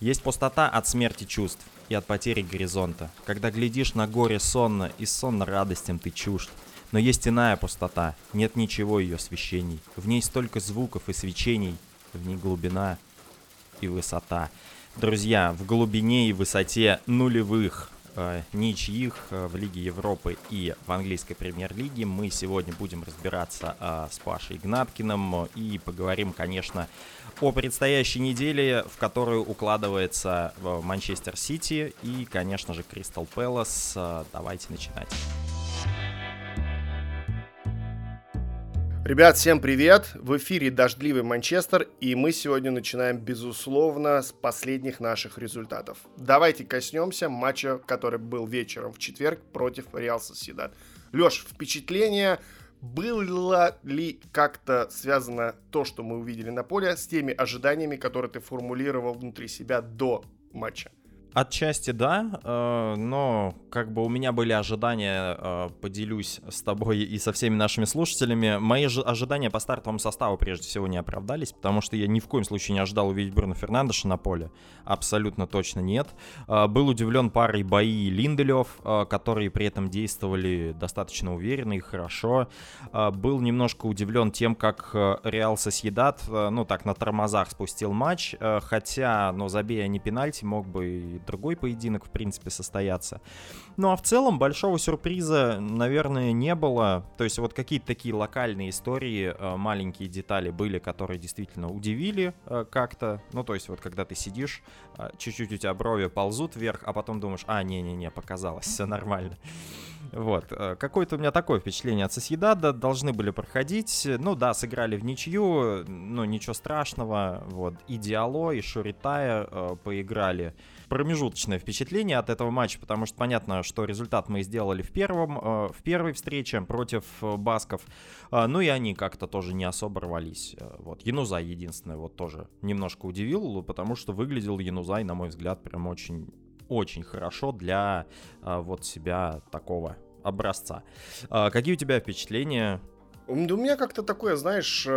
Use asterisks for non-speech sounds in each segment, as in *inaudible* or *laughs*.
Есть пустота от смерти чувств и от потери горизонта, когда глядишь на горе сонно и сонно радостям ты чужд. Но есть иная пустота, нет ничего ее священий, в ней столько звуков и свечений, в ней глубина и высота. Друзья, в глубине и высоте нулевых ничьих э, в Лиге Европы и в английской премьер-лиге мы сегодня будем разбираться э, с Пашей Игнаткиным и поговорим, конечно, о предстоящей неделе, в которую укладывается э, Манчестер Сити и, конечно же, Кристал Пэлас. Э, давайте начинать. Ребят, всем привет! В эфире «Дождливый Манчестер», и мы сегодня начинаем, безусловно, с последних наших результатов. Давайте коснемся матча, который был вечером в четверг против Реал Соседат. Леш, впечатление, было ли как-то связано то, что мы увидели на поле, с теми ожиданиями, которые ты формулировал внутри себя до матча? Отчасти да, э, но как бы у меня были ожидания, э, поделюсь с тобой и со всеми нашими слушателями. Мои ожидания по стартовому составу прежде всего не оправдались, потому что я ни в коем случае не ожидал увидеть Бруно Фернандеша на поле. Абсолютно точно нет. Э, был удивлен парой бои Линделев, которые при этом действовали достаточно уверенно и хорошо. Был немножко удивлен тем, как Реал Сосъедат, ну так, на тормозах спустил матч, хотя, ну, забей они пенальти, мог бы другой поединок, в принципе, состояться. Ну а в целом большого сюрприза, наверное, не было. То есть вот какие-то такие локальные истории, э, маленькие детали были, которые действительно удивили э, как-то. Ну то есть вот когда ты сидишь, э, чуть-чуть у тебя брови ползут вверх, а потом думаешь, а, не-не-не, показалось, все нормально. Вот. Какое-то у меня такое впечатление от Соседада. Должны были проходить. Ну да, сыграли в ничью. Ну, ничего страшного. Вот. И Диало, и Шуритая э, поиграли промежуточное впечатление от этого матча, потому что понятно, что результат мы сделали в первом, э, в первой встрече против э, басков, э, ну и они как-то тоже не особо рвались. Вот Янузай единственное вот тоже немножко удивил, потому что выглядел Янузай, на мой взгляд, прям очень очень хорошо для вот себя такого образца. Какие у тебя впечатления у меня как-то такое, знаешь,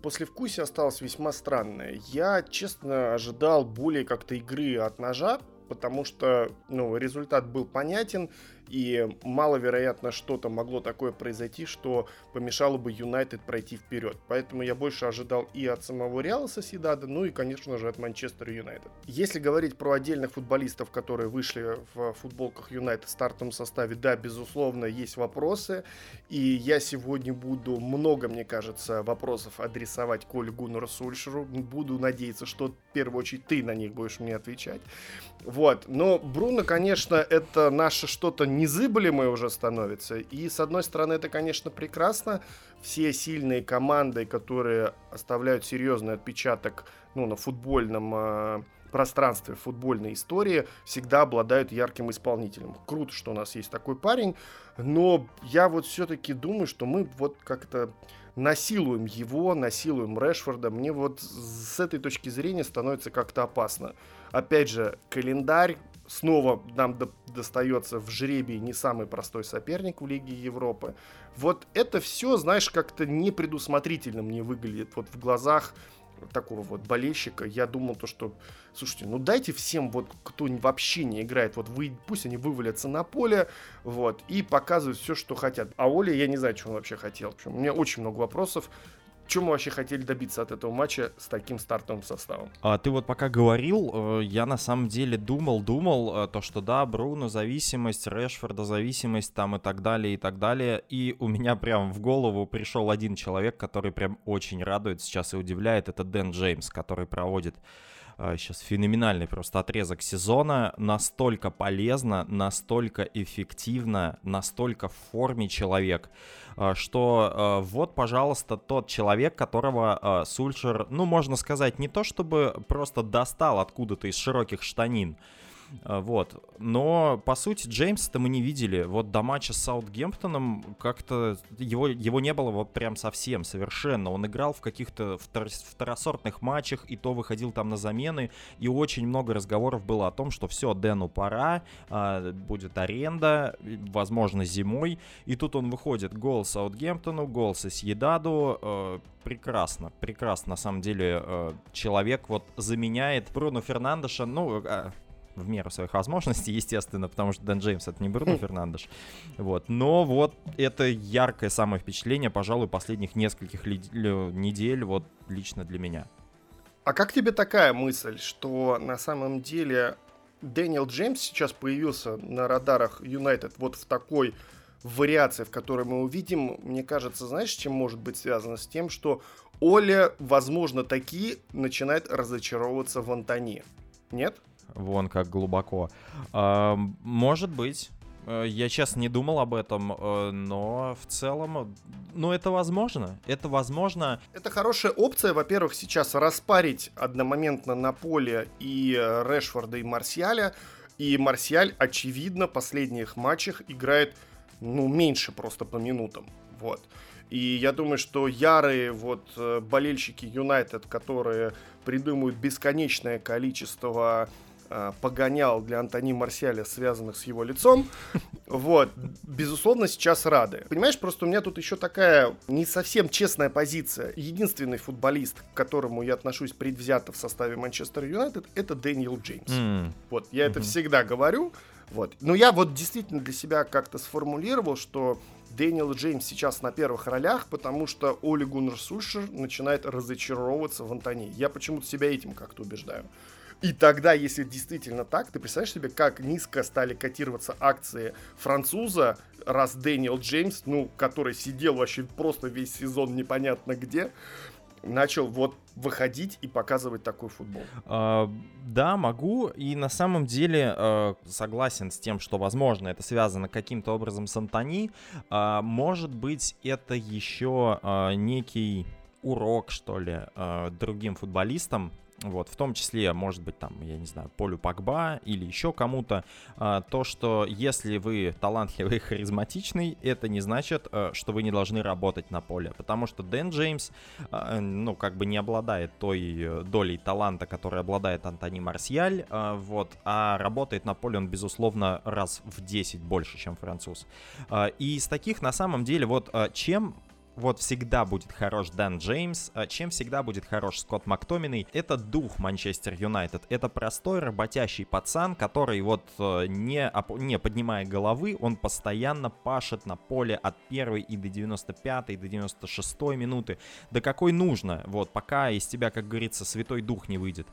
послевкусие осталось весьма странное. Я, честно, ожидал более как-то игры от ножа, потому что, ну, результат был понятен, и маловероятно что-то могло такое произойти, что помешало бы Юнайтед пройти вперед. Поэтому я больше ожидал и от самого Реала Соседада, ну и, конечно же, от Манчестера Юнайтед. Если говорить про отдельных футболистов, которые вышли в футболках Юнайтед в стартовом составе, да, безусловно, есть вопросы. И я сегодня буду много, мне кажется, вопросов адресовать Коле Гуннеру Сульшеру. Буду надеяться, что в первую очередь ты на них будешь мне отвечать. Вот. Но Бруно, конечно, это наше что-то незыблемое уже становится. И, с одной стороны, это, конечно, прекрасно. Все сильные команды, которые оставляют серьезный отпечаток ну, на футбольном э, пространстве футбольной истории, всегда обладают ярким исполнителем. Круто, что у нас есть такой парень, но я вот все-таки думаю, что мы вот как-то насилуем его, насилуем Решфорда. Мне вот с этой точки зрения становится как-то опасно. Опять же, календарь снова нам до достается в жребии не самый простой соперник в Лиге Европы. Вот это все, знаешь, как-то непредусмотрительно мне выглядит вот в глазах такого вот болельщика. Я думал то, что, слушайте, ну дайте всем вот, кто вообще не играет, вот вы, пусть они вывалятся на поле, вот, и показывают все, что хотят. А Оля, я не знаю, что он вообще хотел. У меня очень много вопросов. Чем мы вообще хотели добиться от этого матча с таким стартовым составом? А, ты вот пока говорил, э, я на самом деле думал, думал, э, то, что да, Бруно зависимость, Решфорда зависимость там и так далее, и так далее. И у меня прям в голову пришел один человек, который прям очень радует сейчас и удивляет. Это Дэн Джеймс, который проводит сейчас а, феноменальный просто отрезок сезона, настолько полезно, настолько эффективно, настолько в форме человек, а, что а, вот, пожалуйста, тот человек, которого Сульшер, ну, можно сказать, не то чтобы просто достал откуда-то из широких штанин, вот. Но, по сути, Джеймса-то мы не видели. Вот до матча с Саутгемптоном как-то его, его не было вот прям совсем, совершенно. Он играл в каких-то втор второсортных матчах, и то выходил там на замены, и очень много разговоров было о том, что все, Дэну пора, а, будет аренда, возможно, зимой. И тут он выходит, гол Саутгемптону, гол Сосьедаду, э, прекрасно, прекрасно, на самом деле, э, человек вот заменяет Бруно Фернандеша, ну, э, в меру своих возможностей, *laughs* естественно, потому что Дэн Джеймс это не Бруно Фернандеш. Вот. Но вот это яркое самое впечатление, пожалуй, последних нескольких ли- недель, вот лично для меня. А как тебе такая мысль, что на самом деле Дэниел Джеймс сейчас появился на радарах Юнайтед вот в такой вариации, в которой мы увидим, мне кажется, знаешь, с чем может быть связано? С тем, что Оля, возможно, такие начинает разочаровываться в Антоне. Нет? Вон как глубоко. А, может быть. Э, я, честно, не думал об этом, э, но в целом, ну, это возможно. Это возможно. Это хорошая опция, во-первых, сейчас распарить одномоментно на поле и э, Решфорда, и Марсиаля. И Марсиаль, очевидно, в последних матчах играет, ну, меньше просто по минутам. Вот. И я думаю, что ярые вот болельщики Юнайтед, которые придумывают бесконечное количество Э, погонял для Антони Марсиаля, связанных с его лицом. Вот, безусловно, сейчас рады. Понимаешь, просто у меня тут еще такая не совсем честная позиция. Единственный футболист, к которому я отношусь предвзято в составе Манчестер Юнайтед, это Дэниел Джеймс. Mm. Вот, я mm-hmm. это всегда говорю. Вот. Но я вот действительно для себя как-то сформулировал, что Дэниел Джеймс сейчас на первых ролях, потому что Оли Гуннер Сульшер начинает разочаровываться в Антони. Я почему-то себя этим как-то убеждаю. И тогда, если действительно так, ты представляешь себе, как низко стали котироваться акции француза, раз Дэниел Джеймс, ну, который сидел вообще просто весь сезон непонятно где, начал вот выходить и показывать такой футбол. А, да, могу. И на самом деле а, согласен с тем, что, возможно, это связано каким-то образом с Антони. А, может быть, это еще а, некий урок, что ли, а, другим футболистам, вот, в том числе, может быть, там, я не знаю, Полю Пакба или еще кому-то, а, то, что если вы талантливый и *laughs* харизматичный, это не значит, а, что вы не должны работать на поле, потому что Дэн Джеймс, а, ну, как бы не обладает той э, долей таланта, которой обладает Антони Марсиаль, вот, а работает на поле он, безусловно, раз в 10 больше, чем француз. И из таких, на самом деле, вот чем вот всегда будет хорош Дэн Джеймс, а чем всегда будет хорош Скотт Мактоминой, это дух Манчестер Юнайтед. Это простой работящий пацан, который вот э, не, не поднимая головы, он постоянно пашет на поле от первой и до 95 и до 96 минуты. До какой нужно, вот, пока из тебя, как говорится, святой дух не выйдет.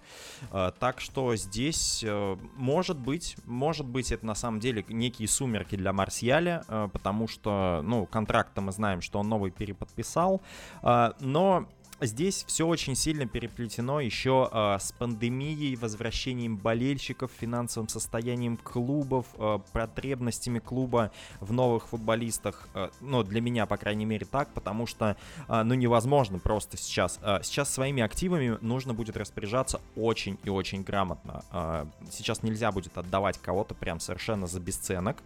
Э, так что здесь, э, может быть, может быть, это на самом деле некие сумерки для Марсиаля, потому что, ну, контракт мы знаем, что он новый переподписал подписал. А, но здесь все очень сильно переплетено еще э, с пандемией, возвращением болельщиков, финансовым состоянием клубов, э, потребностями клуба в новых футболистах. Э, ну, для меня, по крайней мере, так, потому что, э, ну, невозможно просто сейчас. Э, сейчас своими активами нужно будет распоряжаться очень и очень грамотно. Э, сейчас нельзя будет отдавать кого-то прям совершенно за бесценок.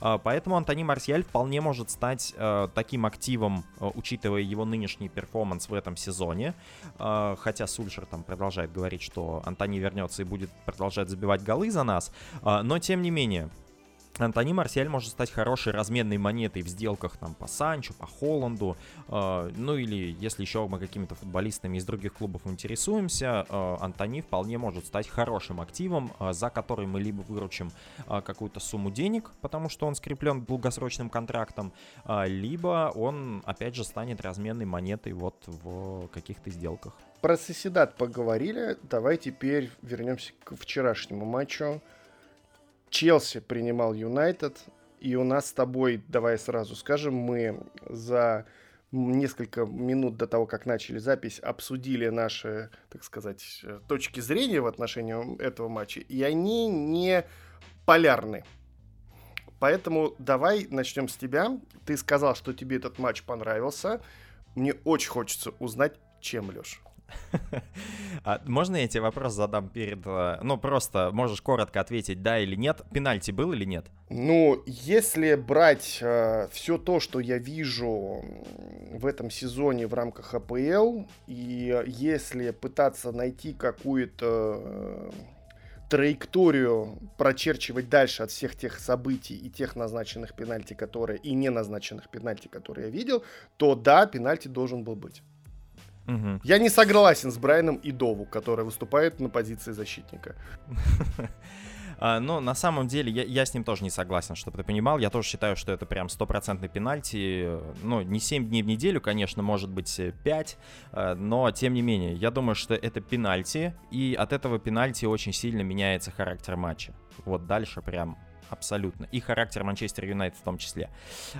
Э, поэтому Антони Марсиаль вполне может стать э, таким активом, э, учитывая его нынешний перформанс в этом сезоне сезоне. А, хотя Сульшер там продолжает говорить, что Антони вернется и будет продолжать забивать голы за нас. А, но тем не менее, Антони Марсиаль может стать хорошей разменной монетой в сделках там по Санчо, по Холланду, э, ну или если еще мы какими-то футболистами из других клубов интересуемся, э, Антони вполне может стать хорошим активом, э, за который мы либо выручим э, какую-то сумму денег, потому что он скреплен долгосрочным контрактом, э, либо он опять же станет разменной монетой вот в каких-то сделках. Про Соседат поговорили, давай теперь вернемся к вчерашнему матчу. Челси принимал Юнайтед, и у нас с тобой, давай сразу скажем, мы за несколько минут до того, как начали запись, обсудили наши, так сказать, точки зрения в отношении этого матча, и они не полярны. Поэтому давай начнем с тебя. Ты сказал, что тебе этот матч понравился. Мне очень хочется узнать, чем, Леш. *laughs* А можно я тебе вопрос задам перед... Э, ну, просто можешь коротко ответить, да или нет. Пенальти был или нет? Ну, если брать э, все то, что я вижу в этом сезоне в рамках АПЛ, и если пытаться найти какую-то э, траекторию прочерчивать дальше от всех тех событий и тех назначенных пенальти, которые и не назначенных пенальти, которые я видел, то да, пенальти должен был быть. Угу. Я не согласен с Брайаном и Дову, которые выступают на позиции защитника. *laughs* А, но на самом деле я, я с ним тоже не согласен, чтобы ты понимал. Я тоже считаю, что это прям стопроцентный пенальти. Ну, не 7 дней в неделю, конечно, может быть 5, э, но тем не менее, я думаю, что это пенальти, и от этого пенальти очень сильно меняется характер матча. Вот дальше прям абсолютно. И характер Манчестер Юнайтед в том числе.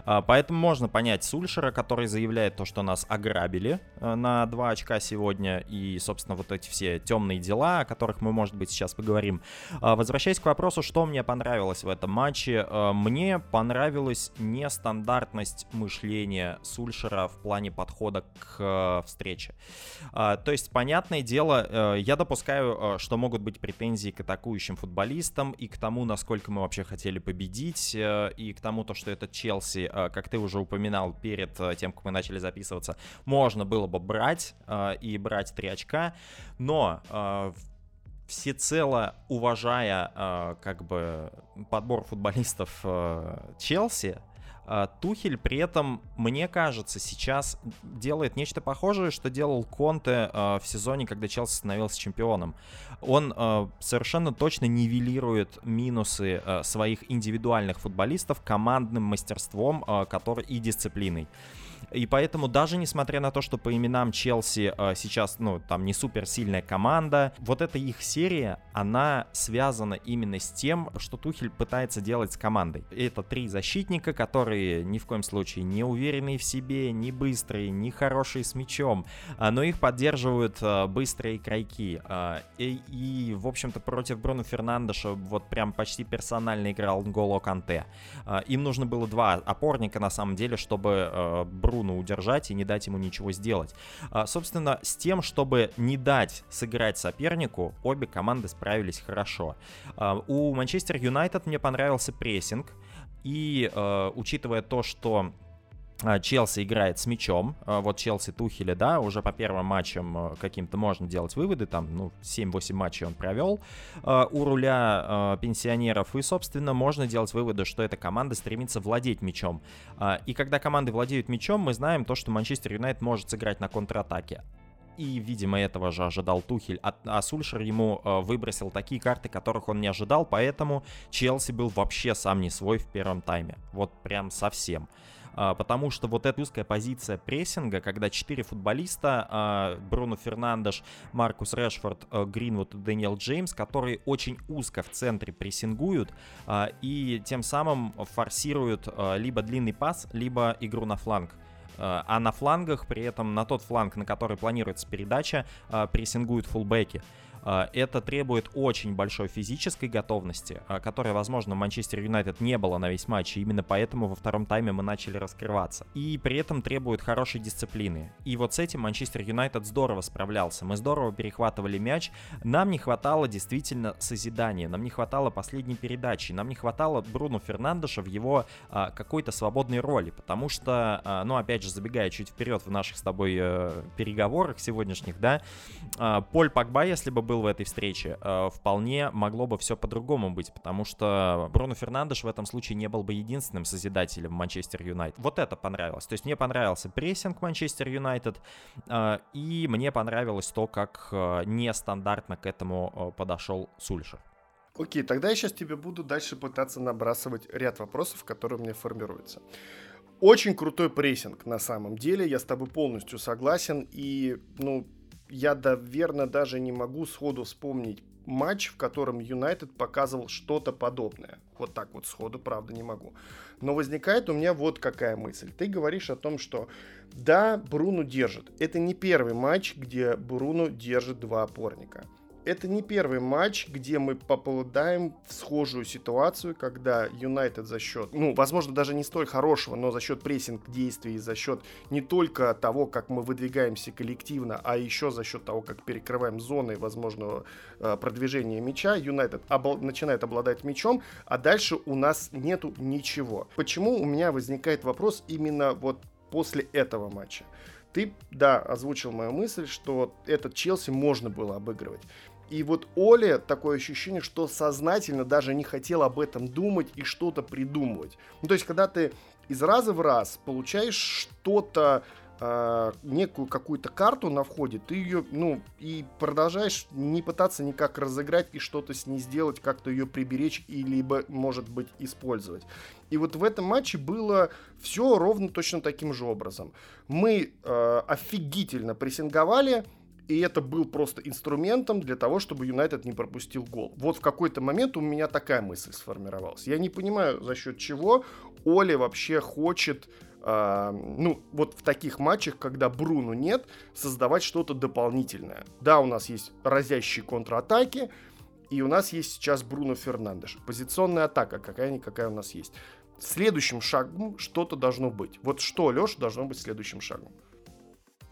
А, поэтому можно понять Сульшера, который заявляет то, что нас ограбили э, на 2 очка сегодня. И, собственно, вот эти все темные дела, о которых мы, может быть, сейчас поговорим. А, возвращаясь к вопросу, что мне понравилось в этом матче. Э, мне понравилась нестандартность мышления Сульшера в плане подхода к э, встрече. А, то есть, понятное дело, я допускаю, что могут быть претензии к атакующим футболистам и к тому, насколько мы вообще хотим хотели победить, э, и к тому, то, что этот Челси, э, как ты уже упоминал перед э, тем, как мы начали записываться, можно было бы брать и брать три очка, но всецело уважая как бы подбор футболистов Челси, Тухель при этом, мне кажется, сейчас делает нечто похожее, что делал Конте в сезоне, когда Челси становился чемпионом. Он а, совершенно точно нивелирует минусы своих индивидуальных футболистов командным мастерством который, и дисциплиной. И поэтому даже несмотря на то, что по именам Челси э, сейчас, ну, там не супер сильная команда, вот эта их серия, она связана именно с тем, что Тухель пытается делать с командой. Это три защитника, которые ни в коем случае не уверенные в себе, не быстрые, не хорошие с мячом, э, но их поддерживают э, быстрые крайки. Э, и, и, в общем-то, против Бруно Фернандеша вот прям почти персонально играл Голо Канте. Э, им нужно было два опорника, на самом деле, чтобы э, Бруно удержать и не дать ему ничего сделать. А, собственно, с тем, чтобы не дать сыграть сопернику, обе команды справились хорошо. А, у Манчестер Юнайтед мне понравился прессинг. И э, учитывая то, что Челси играет с мячом. А, вот Челси Тухеля, да, уже по первым матчам а, каким-то можно делать выводы. Там, ну, 7-8 матчей он провел у руля пенсионеров. И, собственно, можно делать выводы, что эта команда стремится владеть мячом. И когда команды владеют мячом, мы знаем то, что Манчестер Юнайтед может сыграть на контратаке. И, видимо, этого же ожидал Тухель. А, а Сульшер ему э, выбросил такие карты, которых он не ожидал, поэтому Челси был вообще сам не свой в первом тайме. Вот прям совсем. А, потому что вот эта узкая позиция прессинга, когда четыре футболиста, а, Бруно Фернандеш, Маркус Решфорд, а, Гринвуд и Дэниел Джеймс, которые очень узко в центре прессингуют и тем самым форсируют либо длинный пас, либо игру на фланг. А на флангах, при этом на тот фланг, на который планируется передача, прессингуют фулбеки. А, это требует очень большой физической готовности, а, которая, возможно, Манчестер Юнайтед не было на весь матч, и именно поэтому во втором тайме мы начали раскрываться. И при этом требует хорошей дисциплины. И вот с этим Манчестер Юнайтед здорово справлялся. Мы здорово перехватывали мяч. Нам не хватало действительно созидания, нам не хватало последней передачи, нам не хватало Бруно Фернандеша в его а, какой-то свободной роли, потому что, а, ну, опять же, забегая чуть вперед в наших с тобой а, переговорах сегодняшних, да, а, Поль Пакба, если бы был в этой встрече, э, вполне могло бы все по-другому быть, потому что Бруно Фернандеш в этом случае не был бы единственным созидателем Манчестер Юнайтед. Вот это понравилось. То есть мне понравился прессинг Манчестер Юнайтед, э, и мне понравилось то, как э, нестандартно к этому подошел Сульшер. Окей, тогда я сейчас тебе буду дальше пытаться набрасывать ряд вопросов, которые у меня формируются. Очень крутой прессинг на самом деле, я с тобой полностью согласен. И, ну, я, наверное, даже не могу сходу вспомнить матч, в котором Юнайтед показывал что-то подобное. Вот так вот сходу, правда, не могу. Но возникает у меня вот какая мысль. Ты говоришь о том, что да, Бруно держит. Это не первый матч, где Бруно держит два опорника. Это не первый матч, где мы попадаем в схожую ситуацию, когда Юнайтед за счет, ну, возможно, даже не столь хорошего, но за счет прессинг действий, за счет не только того, как мы выдвигаемся коллективно, а еще за счет того, как перекрываем зоны возможного э, продвижения мяча, Юнайтед обл- начинает обладать мячом, а дальше у нас нету ничего. Почему у меня возникает вопрос именно вот после этого матча? Ты, да, озвучил мою мысль, что этот Челси можно было обыгрывать. И вот Оля такое ощущение, что сознательно даже не хотел об этом думать и что-то придумывать. Ну, то есть, когда ты из раза в раз получаешь что-то, э, некую какую-то карту на входе, ты ее, ну, и продолжаешь не пытаться никак разыграть и что-то с ней сделать, как-то ее приберечь и либо, может быть, использовать. И вот в этом матче было все ровно точно таким же образом. Мы э, офигительно прессинговали, и это был просто инструментом для того, чтобы Юнайтед не пропустил гол. Вот в какой-то момент у меня такая мысль сформировалась. Я не понимаю, за счет чего Оли вообще хочет Uh, ну, вот в таких матчах, когда Бруну нет, создавать что-то дополнительное. Да, у нас есть разящие контратаки, и у нас есть сейчас Бруно Фернандеш. Позиционная атака какая-никакая у нас есть. Следующим шагом что-то должно быть. Вот что, Леш, должно быть следующим шагом?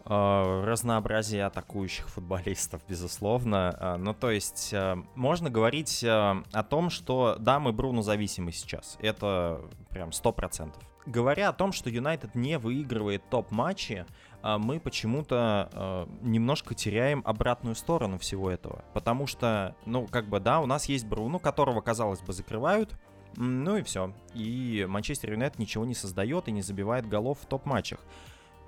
Э, разнообразие атакующих футболистов, безусловно. Э, ну, то есть, э, можно говорить о том, что да, мы Бруно зависимы сейчас. Это прям сто процентов. Говоря о том, что Юнайтед не выигрывает топ-матчи, мы почему-то немножко теряем обратную сторону всего этого. Потому что, ну, как бы, да, у нас есть Бруно, которого, казалось бы, закрывают, ну и все. И Манчестер Юнайтед ничего не создает и не забивает голов в топ-матчах.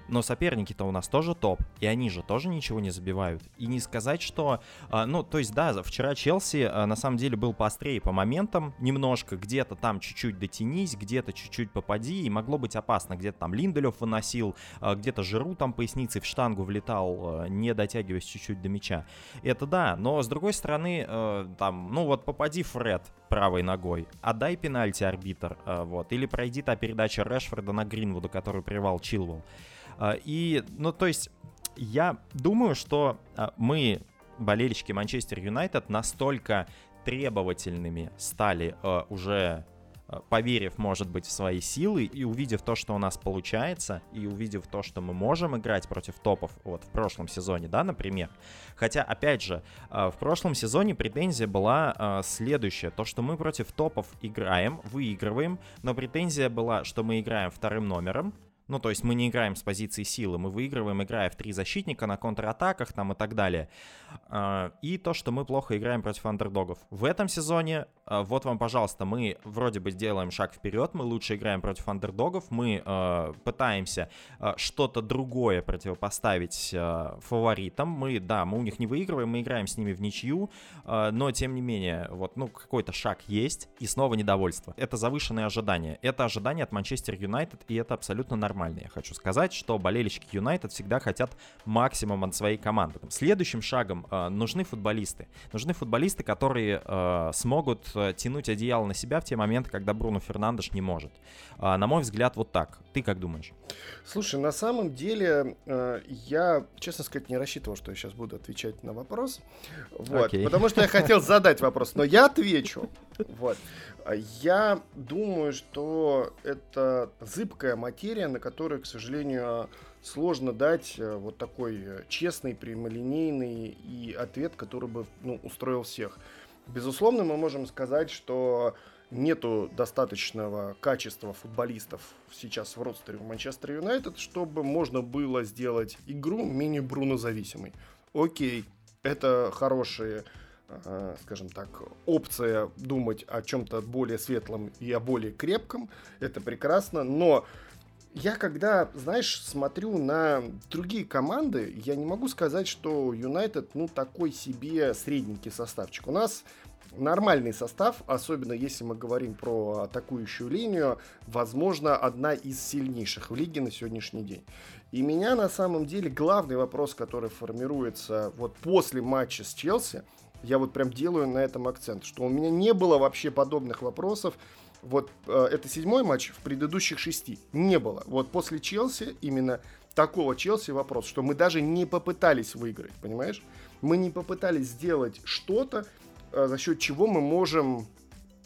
Но соперники-то у нас тоже топ, и они же тоже ничего не забивают. И не сказать, что... А, ну, то есть, да, вчера Челси а, на самом деле был поострее по моментам, немножко, где-то там чуть-чуть дотянись, где-то чуть-чуть попади, и могло быть опасно. Где-то там Линделев выносил, а, где-то Жиру там поясницей в штангу влетал, не дотягиваясь чуть-чуть до мяча. Это да, но с другой стороны, там, ну вот попади Фред правой ногой, отдай пенальти арбитр, вот, или пройди та передача Решфорда на Гринвуду, который привал Чилвелл. А, и, ну, то есть, я думаю, что а, мы, болельщики Манчестер Юнайтед, настолько требовательными стали а, уже поверив, может быть, в свои силы и увидев то, что у нас получается, и увидев то, что мы можем играть против топов, вот в прошлом сезоне, да, например. Хотя, опять же, в прошлом сезоне претензия была следующая, то, что мы против топов играем, выигрываем, но претензия была, что мы играем вторым номером, ну, то есть мы не играем с позиции силы, мы выигрываем, играя в три защитника на контратаках там и так далее. А, и то, что мы плохо играем против андердогов. В этом сезоне, а, вот вам, пожалуйста, мы вроде бы сделаем шаг вперед, мы лучше играем против андердогов, мы а, пытаемся что-то другое противопоставить фаворитам. Мы, да, мы у них не выигрываем, мы играем с ними в ничью, но тем не менее, вот, ну, какой-то шаг есть, и снова недовольство. Это завышенные ожидания. Это ожидания от Манчестер Юнайтед, и это абсолютно нормально нормальный. Я хочу сказать, что болельщики Юнайтед всегда хотят максимум от своей команды. Следующим шагом э, нужны футболисты. Нужны футболисты, которые э, смогут э, тянуть одеяло на себя в те моменты, когда Бруно Фернандеш не может. Э, на мой взгляд, вот так. Ты как думаешь? Слушай, на самом деле э, я, честно сказать, не рассчитывал, что я сейчас буду отвечать на вопрос. Вот, okay. Потому что я хотел задать вопрос, но я отвечу. *laughs* Вот. А я думаю, что это зыбкая материя, на которую, к сожалению, сложно дать э, вот такой э, честный, прямолинейный и ответ, который бы ну, устроил всех. Безусловно, мы можем сказать, что нету достаточного качества футболистов сейчас в родстере в Манчестер Юнайтед, чтобы можно было сделать игру мини-Бруно зависимой. Окей, это хорошие скажем так, опция думать о чем-то более светлом и о более крепком. Это прекрасно, но я когда, знаешь, смотрю на другие команды, я не могу сказать, что Юнайтед, ну, такой себе средненький составчик. У нас нормальный состав, особенно если мы говорим про атакующую линию, возможно, одна из сильнейших в лиге на сегодняшний день. И меня на самом деле главный вопрос, который формируется вот после матча с Челси, я вот прям делаю на этом акцент, что у меня не было вообще подобных вопросов. Вот э, это седьмой матч в предыдущих шести. Не было. Вот после Челси именно такого Челси вопрос, что мы даже не попытались выиграть, понимаешь? мы не попытались сделать что-то, э, за счет чего мы можем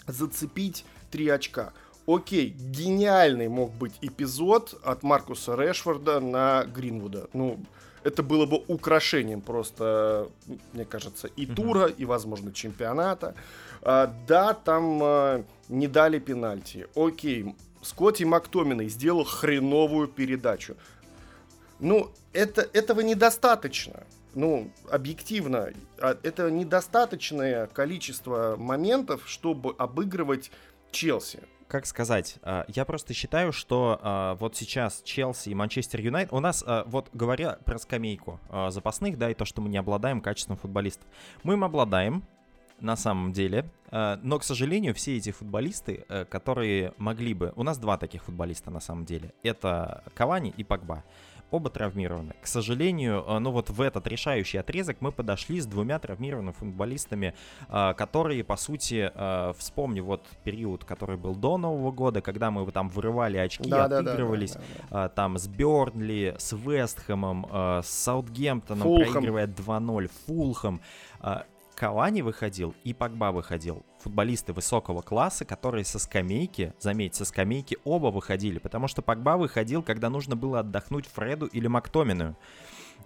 зацепить три очка. Окей, гениальный мог быть эпизод от Маркуса Решфорда на Гринвуда. Ну, это было бы украшением просто, мне кажется, и тура, и, возможно, чемпионата. А, да, там а, не дали пенальти. Окей, Скотти Мактоминой сделал хреновую передачу. Ну, это, этого недостаточно. Ну, объективно, а, это недостаточное количество моментов, чтобы обыгрывать Челси как сказать, а, я просто считаю, что а, вот сейчас Челси и Манчестер Юнайтед, у нас, а, вот говоря про скамейку запасных, да, и то, что мы не обладаем качеством футболистов, мы им обладаем, на самом деле. Но, к сожалению, все эти футболисты, которые могли бы... У нас два таких футболиста на самом деле. Это Кавани и Погба оба травмированы. К сожалению, ну вот в этот решающий отрезок мы подошли с двумя травмированными футболистами, э, которые, по сути, э, вспомни вот период, который был до Нового года, когда мы там вырывали очки, да, отыгрывались, да, да, да, да. там с Бёрнли, с Вестхэмом, с Саутгемптоном, Фулхэм. проигрывая 2-0, Фулхэм. Кавани выходил и Погба выходил. Футболисты высокого класса, которые со скамейки, заметь, со скамейки оба выходили, потому что Погба выходил, когда нужно было отдохнуть Фреду или Мактомину.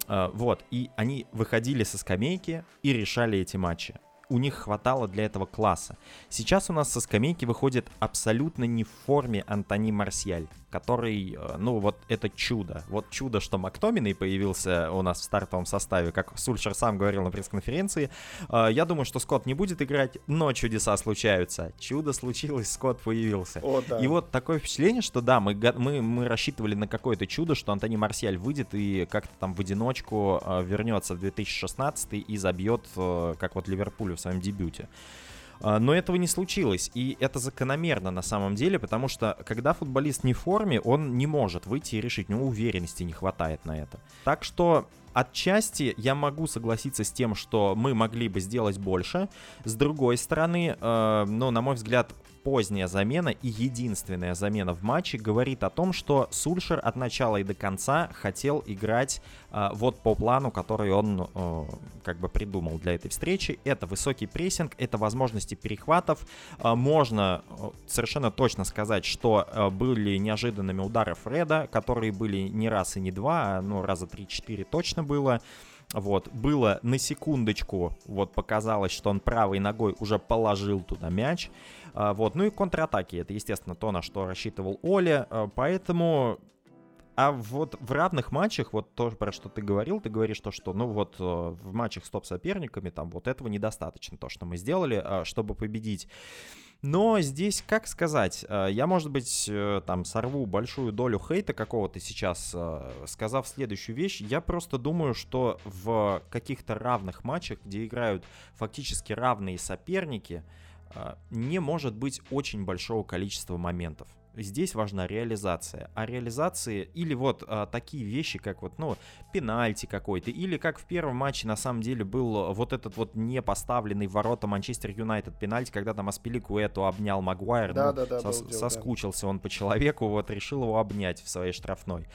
А, вот, и они выходили со скамейки и решали эти матчи у них хватало для этого класса. Сейчас у нас со скамейки выходит абсолютно не в форме Антони Марсиаль, который, э, ну вот это чудо. Вот чудо, что Мактоминой появился у нас в стартовом составе, как Сульшер сам говорил на пресс-конференции. Э, я думаю, что Скотт не будет играть, но чудеса случаются. Чудо случилось, Скотт появился. О, да. И вот такое впечатление, что да, мы, мы, мы рассчитывали на какое-то чудо, что Антони Марсиаль выйдет и как-то там в одиночку э, вернется в 2016 и забьет, как вот Ливерпулю в своем дебюте. А, но этого не случилось, и это закономерно на самом деле, потому что когда футболист не в форме, он не может выйти и решить, ну, уверенности не хватает на это. Так что отчасти я могу согласиться с тем, что мы могли бы сделать больше. С другой стороны, э, ну, на мой взгляд, поздняя замена и единственная замена в матче говорит о том, что Сульшер от начала и до конца хотел играть э, вот по плану, который он э, как бы придумал для этой встречи. Это высокий прессинг, это возможности перехватов. Э, можно совершенно точно сказать, что э, были неожиданными удары Фреда, которые были не раз и не два, а ну раза 3-4 точно было. Вот, было на секундочку, вот показалось, что он правой ногой уже положил туда мяч. А, вот, ну и контратаки, это, естественно, то, на что рассчитывал Оля, а, поэтому... А вот в равных матчах, вот то, про что ты говорил, ты говоришь то, что, ну вот э, в матчах с топ-соперниками там вот этого недостаточно, то, что мы сделали, а, чтобы победить. Но здесь, как сказать, я, может быть, э, там сорву большую долю хейта какого-то сейчас, сказав следующую вещь. Я просто думаю, что в каких-то равных матчах, где играют фактически равные соперники, а, не может быть очень большого количества моментов здесь важна реализация. А реализации или вот а, такие вещи, как вот, ну, пенальти какой-то, или как в первом матче на самом деле был вот этот вот не поставленный в ворота Манчестер Юнайтед пенальти, когда там Аспилику эту обнял Магуайр, да, ну, да, да, сос- дел, соскучился да. он по человеку, вот решил его обнять в своей штрафной.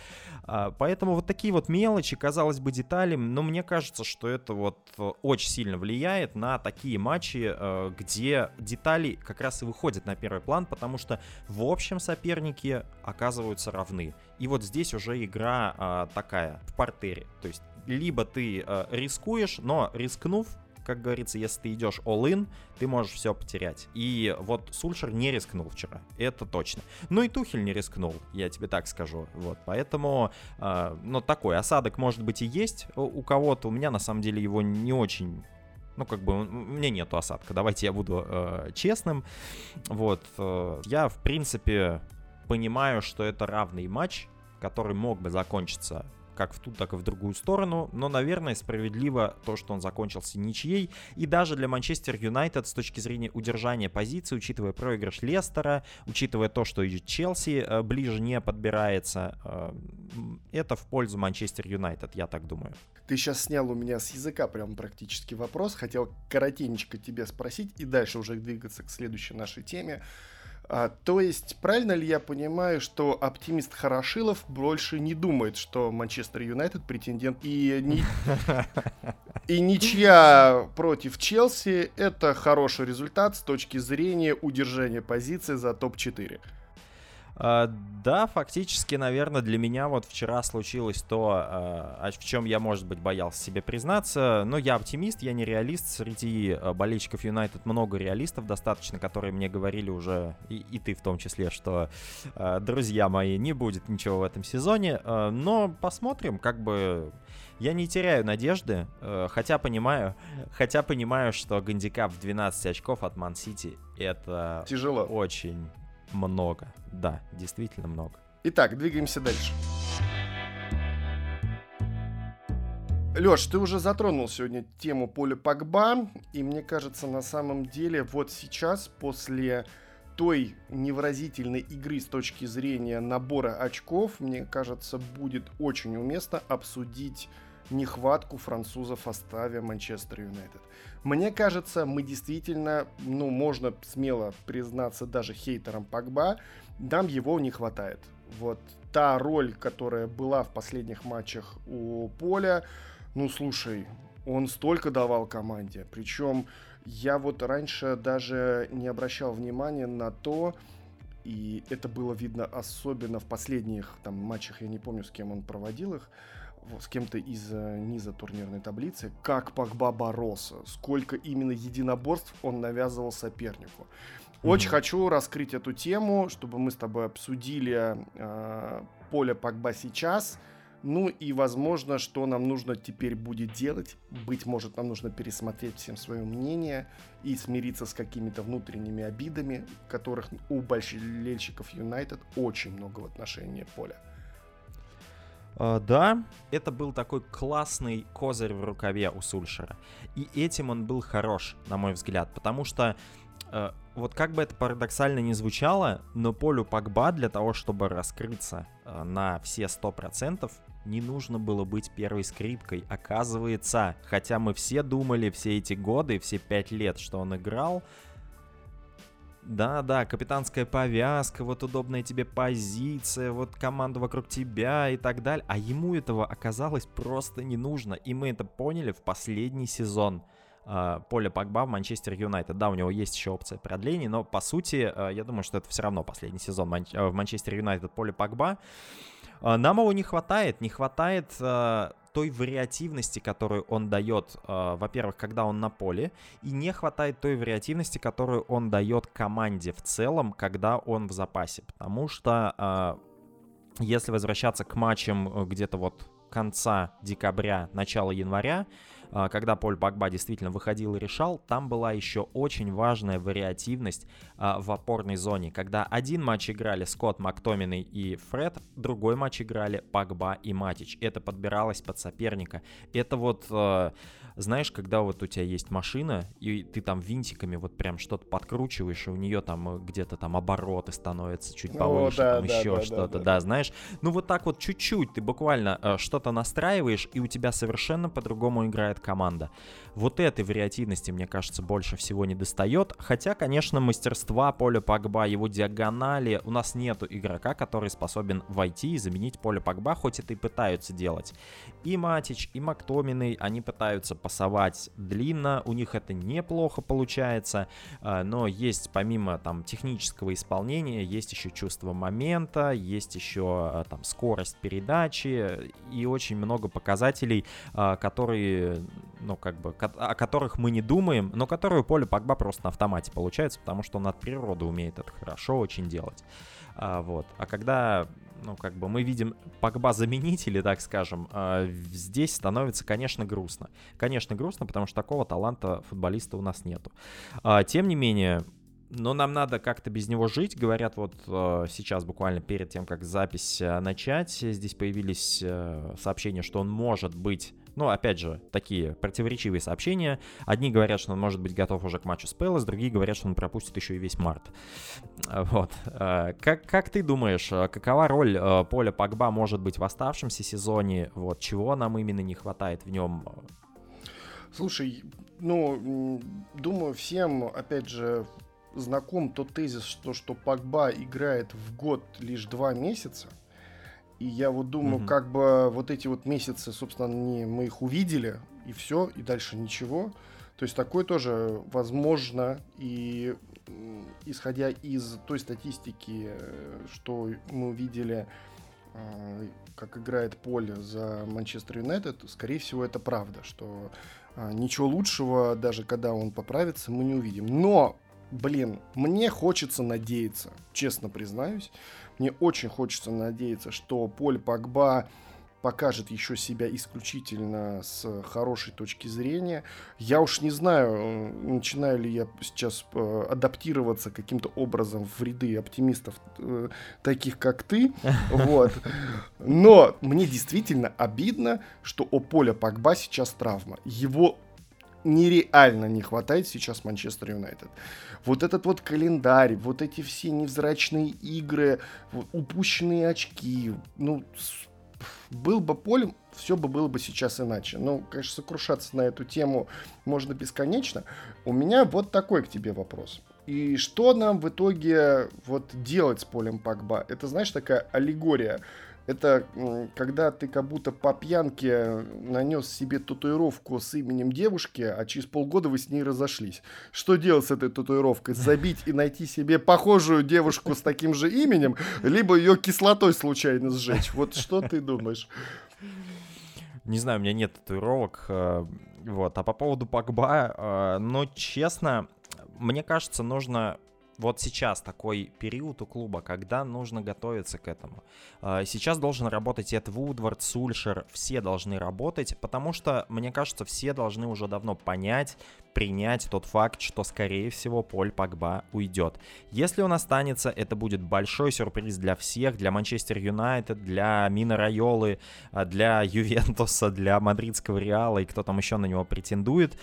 А, поэтому вот такие вот мелочи, казалось бы, детали, но мне кажется, что это вот очень сильно влияет на такие матчи, а, где детали как раз и выходят на первый план, потому что в общем соперники оказываются равны. И вот здесь уже игра а, такая, в портере. То есть либо ты а, рискуешь, но рискнув, как говорится, если ты идешь all-in, ты можешь все потерять. И вот Сульшер не рискнул вчера, это точно. Ну и Тухель не рискнул, я тебе так скажу. Вот, поэтому, э, ну, такой осадок, может быть, и есть у кого-то. У меня, на самом деле, его не очень ну, как бы, у меня нету осадка. Давайте я буду э, честным. Вот. Э, я, в принципе, понимаю, что это равный матч, который мог бы закончиться как в ту, так и в другую сторону, но, наверное, справедливо то, что он закончился ничьей, и даже для Манчестер Юнайтед с точки зрения удержания позиции, учитывая проигрыш Лестера, учитывая то, что и Челси э, ближе не подбирается, э, это в пользу Манчестер Юнайтед, я так думаю. Ты сейчас снял у меня с языка прям практически вопрос, хотел коротенько тебе спросить и дальше уже двигаться к следующей нашей теме. А, то есть, правильно ли я понимаю, что оптимист Хорошилов больше не думает, что Манчестер Юнайтед претендент и, не... *laughs* и ничья против Челси это хороший результат с точки зрения удержания позиции за топ-4? Uh, да, фактически, наверное, для меня вот вчера случилось то, uh, в чем я, может быть, боялся себе признаться. Но я оптимист, я не реалист. Среди uh, болельщиков Юнайтед много реалистов достаточно, которые мне говорили уже, и, и ты в том числе, что, друзья мои, не будет ничего в этом сезоне. Но посмотрим, как бы я не теряю надежды, хотя понимаю, хотя понимаю, что гандикап в 12 очков от Ман-Сити это тяжело. Очень много. Да, действительно много. Итак, двигаемся дальше. Леш, ты уже затронул сегодня тему поля Погба, и мне кажется, на самом деле, вот сейчас, после той невыразительной игры с точки зрения набора очков, мне кажется, будет очень уместно обсудить нехватку французов в составе Манчестер Юнайтед. Мне кажется, мы действительно, ну, можно смело признаться даже хейтерам Погба, нам его не хватает. Вот та роль, которая была в последних матчах у Поля, ну, слушай, он столько давал команде. Причем я вот раньше даже не обращал внимания на то, и это было видно особенно в последних там матчах, я не помню, с кем он проводил их, с кем-то из э, низа турнирной таблицы, как Погба боролся, сколько именно единоборств он навязывал сопернику. Очень mm-hmm. хочу раскрыть эту тему, чтобы мы с тобой обсудили э, поле Погба сейчас. Ну и, возможно, что нам нужно теперь будет делать. Быть может, нам нужно пересмотреть всем свое мнение и смириться с какими-то внутренними обидами, которых у болельщиков Юнайтед очень много в отношении поля. Uh, да, это был такой классный козырь в рукаве у Сульшера. И этим он был хорош, на мой взгляд, потому что uh, вот как бы это парадоксально не звучало, но Полю Пакба для того, чтобы раскрыться uh, на все 100%, не нужно было быть первой скрипкой. Оказывается, хотя мы все думали все эти годы, все пять лет, что он играл, да-да, капитанская повязка, вот удобная тебе позиция, вот команда вокруг тебя и так далее. А ему этого оказалось просто не нужно. И мы это поняли в последний сезон э, Поля Погба в Манчестер Юнайтед. Да, у него есть еще опция продления, но по сути, э, я думаю, что это все равно последний сезон э, в Манчестер Юнайтед Поля Погба. Э, нам его не хватает, не хватает... Той вариативности, которую он дает, э, во-первых, когда он на поле, и не хватает той вариативности, которую он дает команде в целом, когда он в запасе. Потому что э, если возвращаться к матчам э, где-то вот конца декабря, начала января, когда Поль Погба действительно выходил и решал, там была еще очень важная вариативность а, в опорной зоне, когда один матч играли Скотт, Мактоминой и Фред, другой матч играли Погба и Матич. Это подбиралось под соперника. Это вот а, знаешь, когда вот у тебя есть машина, и ты там винтиками вот прям что-то подкручиваешь, и у нее там э, где-то там обороты становятся чуть повыше, О, да, там да, еще да, что-то, да, да. да, знаешь. Ну вот так вот чуть-чуть ты буквально э, что-то настраиваешь, и у тебя совершенно по-другому играет команда. Вот этой вариативности, мне кажется, больше всего не достает. Хотя, конечно, мастерства поля Погба, его диагонали, у нас нету игрока, который способен войти и заменить поле Погба, хоть это и пытаются делать. И Матич, и Мактоминой, они пытаются пасовать длинно, у них это неплохо получается, а, но есть помимо там технического исполнения, есть еще чувство момента, есть еще а, там скорость передачи и очень много показателей, а, которые, ну как бы, о которых мы не думаем, но которые у Поля Погба просто на автомате получается, потому что он от природы умеет это хорошо очень делать. А, вот. А когда ну, как бы мы видим Погба заменители, так скажем, э, здесь становится, конечно, грустно. Конечно, грустно, потому что такого таланта футболиста у нас нету. Э, тем не менее, но нам надо как-то без него жить. Говорят, вот э, сейчас буквально перед тем, как запись э, начать, здесь появились э, сообщения, что он может быть ну, опять же, такие противоречивые сообщения. Одни говорят, что он может быть готов уже к матчу с Пелос, другие говорят, что он пропустит еще и весь март. Вот. Э, как, как ты думаешь, э, какова роль э, Поля Погба может быть в оставшемся сезоне? Вот, чего нам именно не хватает в нем? Слушай, ну, думаю, всем, опять же, знаком тот тезис, что, что Пакба играет в год лишь два месяца. И я вот думаю, mm-hmm. как бы вот эти вот месяцы, собственно, не, мы их увидели, и все, и дальше ничего. То есть такое тоже возможно, и исходя из той статистики, что мы увидели, а, как играет поле за Манчестер Юнайтед, скорее всего, это правда, что а, ничего лучшего, даже когда он поправится, мы не увидим. Но, блин, мне хочется надеяться, честно признаюсь, мне очень хочется надеяться, что Поль Погба покажет еще себя исключительно с хорошей точки зрения. Я уж не знаю, начинаю ли я сейчас э, адаптироваться каким-то образом в ряды оптимистов, э, таких как ты. *laughs* Вот. Но мне действительно обидно, что у Поля Погба сейчас травма. Его нереально не хватает сейчас Манчестер Юнайтед. Вот этот вот календарь, вот эти все невзрачные игры, упущенные очки, ну, был бы полем, все бы было бы сейчас иначе. Ну, конечно, сокрушаться на эту тему можно бесконечно. У меня вот такой к тебе вопрос. И что нам в итоге вот делать с полем Пакба? Это, знаешь, такая аллегория это когда ты как будто по пьянке нанес себе татуировку с именем девушки, а через полгода вы с ней разошлись. Что делать с этой татуировкой? Забить и найти себе похожую девушку с таким же именем, либо ее кислотой случайно сжечь? Вот что ты думаешь? Не знаю, у меня нет татуировок. Э, вот. А по поводу Пакба, э, но честно, мне кажется, нужно вот сейчас такой период у клуба, когда нужно готовиться к этому. А, сейчас должен работать Эд Вудвард, Сульшер, все должны работать, потому что, мне кажется, все должны уже давно понять, принять тот факт, что, скорее всего, Поль Погба уйдет. Если он останется, это будет большой сюрприз для всех, для Манчестер Юнайтед, для Мина Райолы, а, для Ювентуса, для Мадридского Реала и кто там еще на него претендует.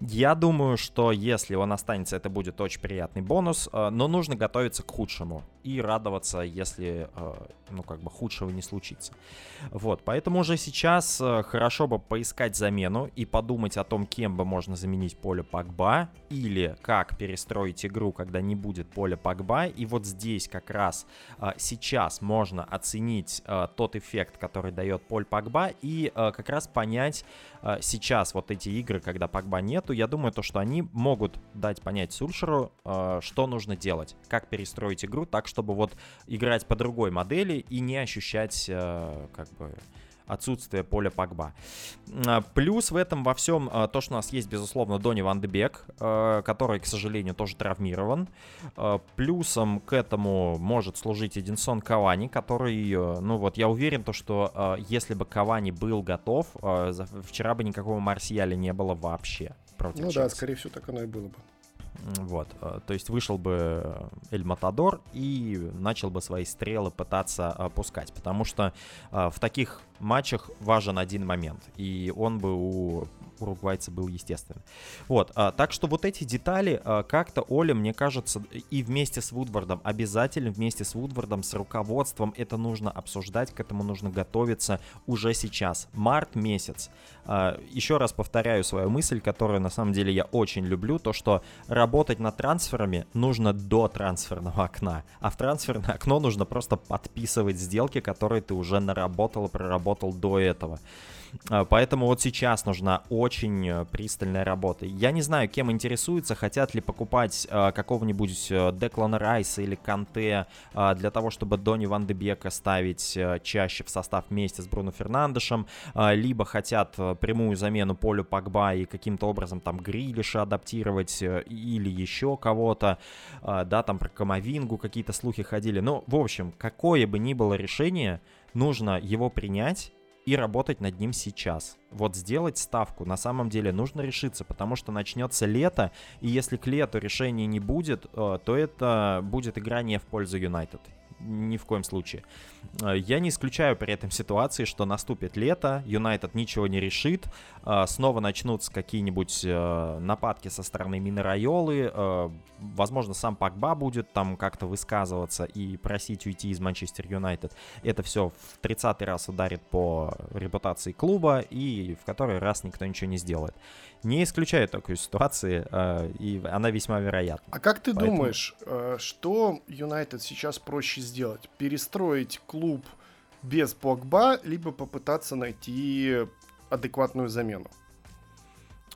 Я думаю, что если он останется, это будет очень приятный бонус, э, но нужно готовиться к худшему и радоваться, если, э, ну, как бы худшего не случится. Вот, поэтому уже сейчас хорошо бы поискать замену и подумать о том, кем бы можно заменить поле Пакба или как перестроить игру, когда не будет поля Пакба. И вот здесь как раз сейчас можно оценить тот эффект, который дает поль Пакба и как раз понять сейчас вот эти игры, когда нет, нету, я думаю, то, что они могут дать понять Сульшеру, э, что нужно делать, как перестроить игру так, чтобы вот играть по другой модели и не ощущать э, как бы отсутствие поля Пакба. А, плюс в этом во всем э, то, что у нас есть, безусловно, Дони Ван де Бек, э, который, к сожалению, тоже травмирован. Плюсом к этому может служить Эдинсон Кавани, который, ну вот, я уверен, то, что если бы Кавани был готов, вчера бы никакого Марсиаля не было вообще против Ну Челси. да, скорее всего, так оно и было бы. Вот, э, то есть вышел бы Эль Матадор и начал бы свои стрелы пытаться э, пускать, потому что э, в таких матчах важен один момент, и он бы у уругвайца был естественно. Вот, а, так что вот эти детали а, как-то Оля, мне кажется, и вместе с Вудвардом, обязательно вместе с Вудвардом, с руководством это нужно обсуждать, к этому нужно готовиться уже сейчас. Март месяц. А, еще раз повторяю свою мысль, которую на самом деле я очень люблю, то что работать над трансферами нужно до трансферного окна, а в трансферное окно нужно просто подписывать сделки, которые ты уже наработал и проработал до этого. А, поэтому вот сейчас нужна очень э, пристальная работа. Я не знаю, кем интересуются, хотят ли покупать э, какого-нибудь э, Деклана Райса или Канте для того, чтобы Дони Ван де Бека ставить чаще в состав вместе с Бруно Фернандешем, либо хотят прямую замену Полю Пакба и каким-то образом там Грилиша адаптировать или еще кого-то, да, там про Камовингу какие-то слухи ходили. Ну, в общем, какое бы ни было решение, нужно его принять и работать над ним сейчас. Вот сделать ставку на самом деле нужно решиться, потому что начнется лето, и если к лету решения не будет, э, то это будет игра не в пользу Юнайтед. Ни в коем случае. Э, я не исключаю при этом ситуации, что наступит лето, Юнайтед ничего не решит, э, снова начнутся какие-нибудь э, нападки со стороны Минерайолы, возможно, сам Пакба будет там как-то высказываться и просить уйти из Манчестер Юнайтед. Это все в 30-й раз ударит по репутации клуба, и в который раз никто ничего не сделает. Не исключаю такой ситуации, и она весьма вероятна. А как ты Поэтому... думаешь, что Юнайтед сейчас проще сделать? Перестроить клуб без Погба, либо попытаться найти адекватную замену?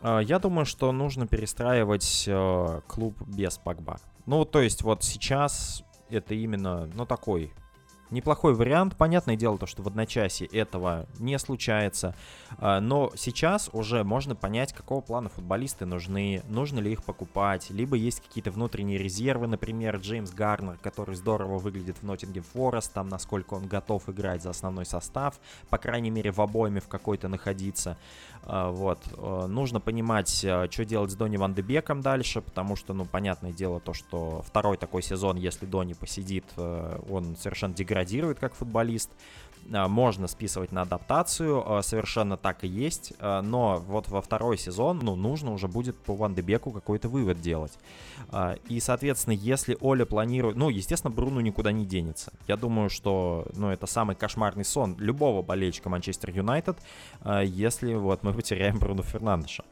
А, я думаю, что нужно перестраивать э, клуб без Погба. Ну, то есть вот сейчас это именно, ну, такой неплохой вариант. Понятное дело, то, что в одночасье этого не случается. А, но сейчас уже можно понять, какого плана футболисты нужны, нужно ли их покупать. Либо есть какие-то внутренние резервы, например, Джеймс Гарнер, который здорово выглядит в Ноттингем Форест, там насколько он готов играть за основной состав, по крайней мере в обойме в какой-то находиться. А, вот. Э, нужно понимать, что делать с Дони Ван де Беком дальше, потому что, ну, понятное дело, то, что второй такой сезон, если Дони посидит, он совершенно деградирует как футболист. А, можно списывать на адаптацию, а, совершенно так и есть, а, но вот во второй сезон, ну, нужно уже будет по Ван Дебеку какой-то вывод делать. И, соответственно, если Оля планирует, ну, естественно, Бруно никуда не денется. Я думаю, что, ну, это самый кошмарный сон любого болельщика Манчестер Юнайтед, если вот мы *laughs* потеряем Бруно Фернандеша.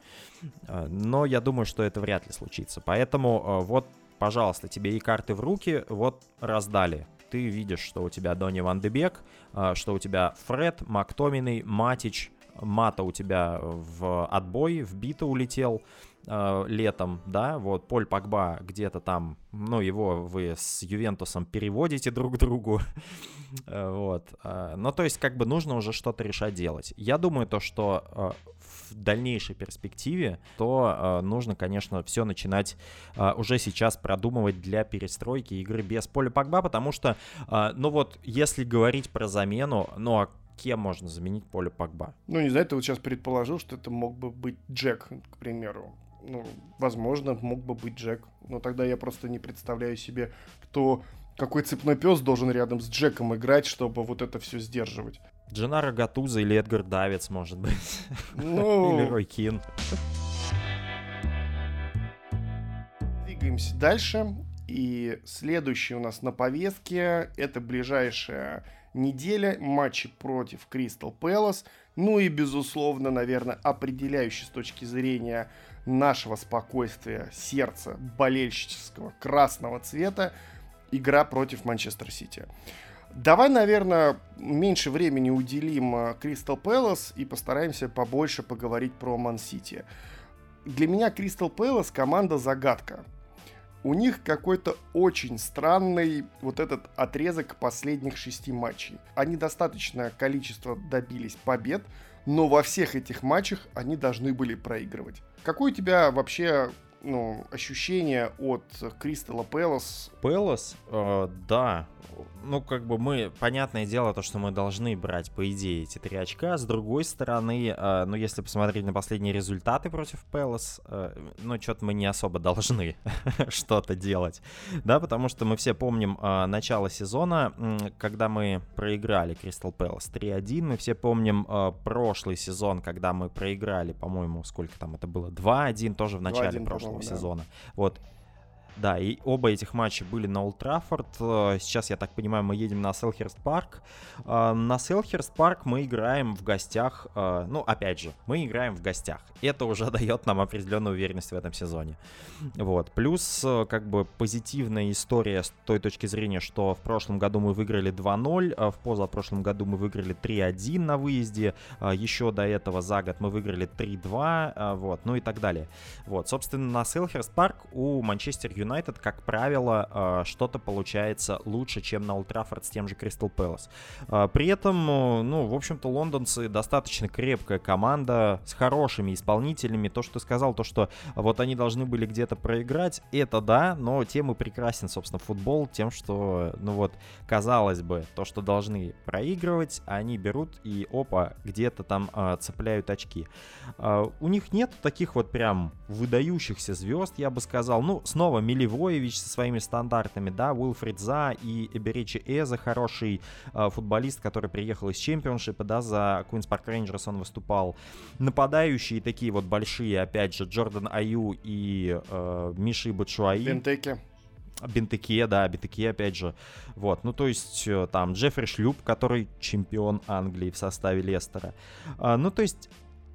Но я думаю, что это вряд ли случится. Поэтому вот, пожалуйста, тебе и карты в руки, вот раздали ты видишь, что у тебя Донни Ван Дебек, а, что у тебя Фред, Мактоминой, Матич, Мата у тебя в отбой, в бита улетел э, летом, да, вот Поль Пакба где-то там, ну, его вы с Ювентусом переводите друг другу, *laughs* э, вот. Э, ну, то есть, как бы нужно уже что-то решать делать. Я думаю то, что в дальнейшей перспективе, то нужно, конечно, все начинать уже сейчас продумывать для перестройки игры без поля Погба, потому что, ну вот, если говорить про замену, ну а кем можно заменить поле Погба? Ну, не знаю, ты вот сейчас предположил, что это мог бы быть Джек, к примеру. Ну, возможно, мог бы быть Джек. Но тогда я просто не представляю себе, кто какой цепной пес должен рядом с Джеком играть, чтобы вот это все сдерживать. Дженаро Гатуза или Эдгар Давец, может быть. Ну... *laughs* или Рой Кин. Двигаемся дальше. И следующий у нас на повестке это ближайшая неделя матчи против Кристал Пэлас. Ну и, безусловно, наверное, определяющий с точки зрения нашего спокойствия, сердца, болельщического, красного цвета, игра против Манчестер Сити. Давай, наверное, меньше времени уделим Кристал Пэлас и постараемся побольше поговорить про Ман-Сити. Для меня Кристал Пэлас команда загадка. У них какой-то очень странный вот этот отрезок последних шести матчей. Они достаточное количество добились побед, но во всех этих матчах они должны были проигрывать. Какой у тебя вообще ну, ощущение от Кристалла Пэлас? Пэлас, э, да, ну, как бы мы, понятное дело, то, что мы должны брать, по идее, эти три очка. С другой стороны, э, ну, если посмотреть на последние результаты против Пелос, э, ну, что-то мы не особо должны *laughs* что-то делать, да, потому что мы все помним э, начало сезона, когда мы проиграли Кристал Пэлас 3-1, мы все помним э, прошлый сезон, когда мы проиграли, по-моему, сколько там это было, 2-1, тоже в начале прошлого сезона. Да. Вот, да, и оба этих матча были на Олд. Э, сейчас, я так понимаю, мы едем на Селхерст Парк. Э, на Селхерст Парк мы играем в гостях. Э, ну, опять же, мы играем в гостях. Это уже *laughs* дает нам определенную уверенность в этом сезоне. Вот. Плюс, как бы, позитивная история с той точки зрения, что в прошлом году мы выиграли 2-0, а в позапрошлом году мы выиграли 3-1 на выезде. Еще до этого за год мы выиграли 3-2, вот, ну и так далее. Вот, собственно, на Селхерст Парк у Манчестер Юнайтед Юнайтед, как правило, э, что-то получается лучше, чем на Олд Траффорд с тем же Кристал Пэлас. Э, при этом, э, ну, в общем-то, лондонцы достаточно крепкая команда с хорошими исполнителями. То, что ты сказал, то, что вот они должны были где-то проиграть, это да, но тем и прекрасен, собственно, футбол тем, что, ну вот, казалось бы, то, что должны проигрывать, они берут и, опа, где-то там цепляют очки. у них нет таких вот прям выдающихся звезд, я бы сказал. Ну, снова Миливоевич со своими стандартами, да, Уилфрид Заа и Эберечи Эзе, хороший э, футболист, который приехал из чемпионшипа, да, за Куинс Парк Рейнджерс он выступал. Нападающие такие вот большие, опять же, Джордан Аю и э, Миши Батшуайи. Бентеке. Бентеке, да, Бентеке, опять же. Вот, ну, то есть, э, там, Джеффри Шлюп, который чемпион Англии в составе Лестера. А, ну, то есть,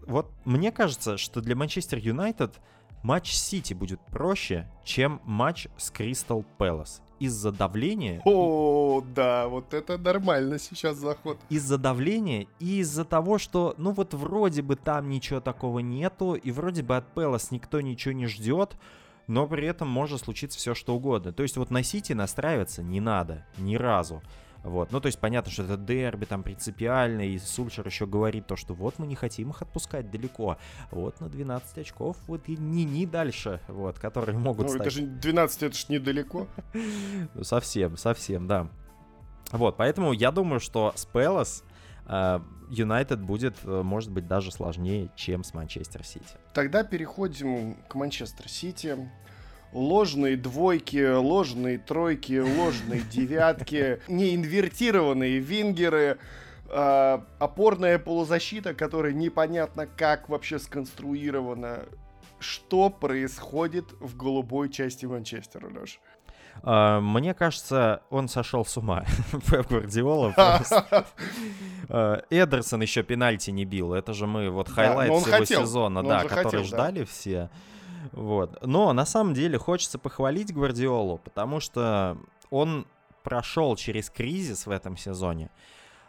вот мне кажется, что для Манчестер Юнайтед матч Сити будет проще, чем матч с Кристал Пэлас. Из-за давления... О, да, вот это нормально сейчас заход. Из-за давления и из-за того, что, ну вот вроде бы там ничего такого нету, и вроде бы от Пэлас никто ничего не ждет, но при этом может случиться все что угодно. То есть вот на Сити настраиваться не надо ни разу. Вот. Ну, то есть понятно, что это дерби там принципиально, и Сульшер еще говорит то, что вот мы не хотим их отпускать далеко. Вот на 12 очков вот и не не дальше, вот, которые могут ну, стать. это же 12, это же недалеко. *laughs* Ну, совсем, совсем, да. Вот, поэтому я думаю, что с Пелос Юнайтед будет, э, может быть, даже сложнее, чем с Манчестер Сити. Тогда переходим к Манчестер Сити. Ложные двойки, ложные тройки, ложные *laughs* девятки, неинвертированные вингеры, э, опорная полузащита, которая непонятно как вообще сконструирована. Что происходит в голубой части Манчестера, Леш? Uh, мне кажется, он сошел с ума. *laughs* Пеп Гвардиола *laughs* э, Эдерсон еще пенальти не бил. Это же мы вот highlight всего хотел, сезона, да, который ждали да. все. Вот. Но на самом деле хочется похвалить Гвардиолу, потому что он прошел через кризис в этом сезоне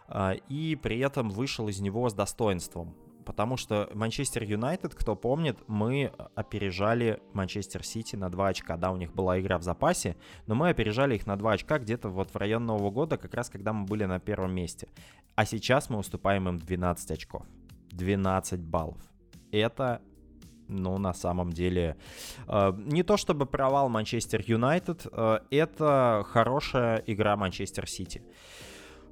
э, и при этом вышел из него с достоинством потому что Манчестер Юнайтед, кто помнит, мы опережали Манчестер Сити на 2 очка. Да, у них была игра в запасе, но мы опережали их на 2 очка где-то вот в район Нового года, как раз когда мы были на первом месте. А сейчас мы уступаем им 12 очков. 12 баллов. Это ну, на самом деле, э, не то чтобы провал Манчестер Юнайтед, э, это хорошая игра Манчестер Сити.